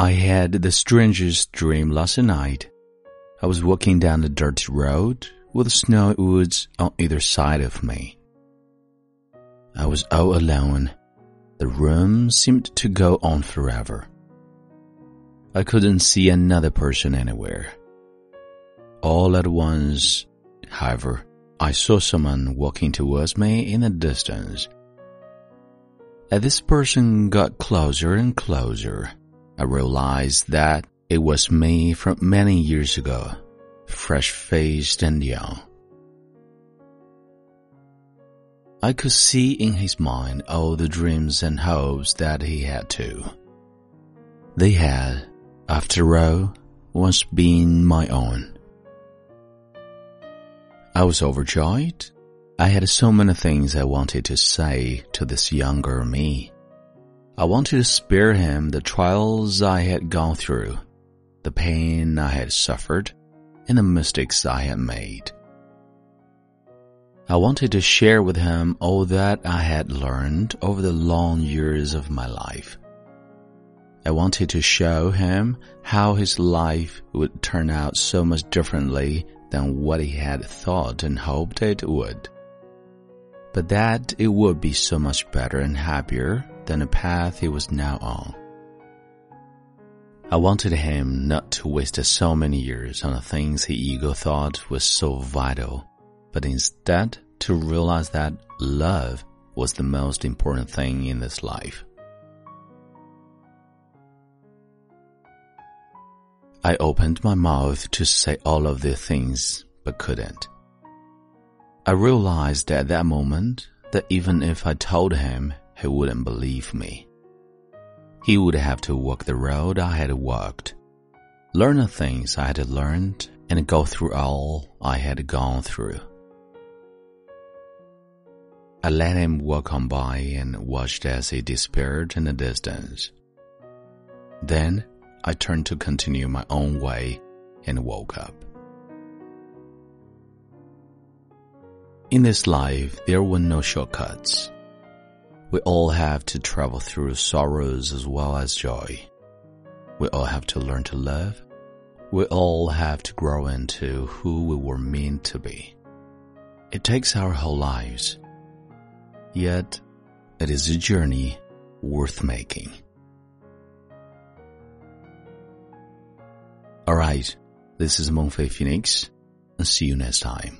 I had the strangest dream last night. I was walking down the dirty road with snowy woods on either side of me. I was all alone. The room seemed to go on forever. I couldn't see another person anywhere. All at once, however, I saw someone walking towards me in the distance. As this person got closer and closer, I realized that it was me from many years ago, fresh faced and young. I could see in his mind all the dreams and hopes that he had too. They had, after all, once been my own. I was overjoyed. I had so many things I wanted to say to this younger me. I wanted to spare him the trials I had gone through, the pain I had suffered, and the mistakes I had made. I wanted to share with him all that I had learned over the long years of my life. I wanted to show him how his life would turn out so much differently than what he had thought and hoped it would. But that it would be so much better and happier than the path he was now on. I wanted him not to waste so many years on the things he ego thought was so vital, but instead to realize that love was the most important thing in this life. I opened my mouth to say all of the things, but couldn't. I realized at that moment that even if I told him he wouldn't believe me. He would have to walk the road I had walked, learn the things I had learned, and go through all I had gone through. I let him walk on by and watched as he disappeared in the distance. Then I turned to continue my own way and woke up. In this life, there were no shortcuts. We all have to travel through sorrows as well as joy. We all have to learn to love. We all have to grow into who we were meant to be. It takes our whole lives. Yet, it is a journey worth making. Alright, this is Mengfei Phoenix, and see you next time.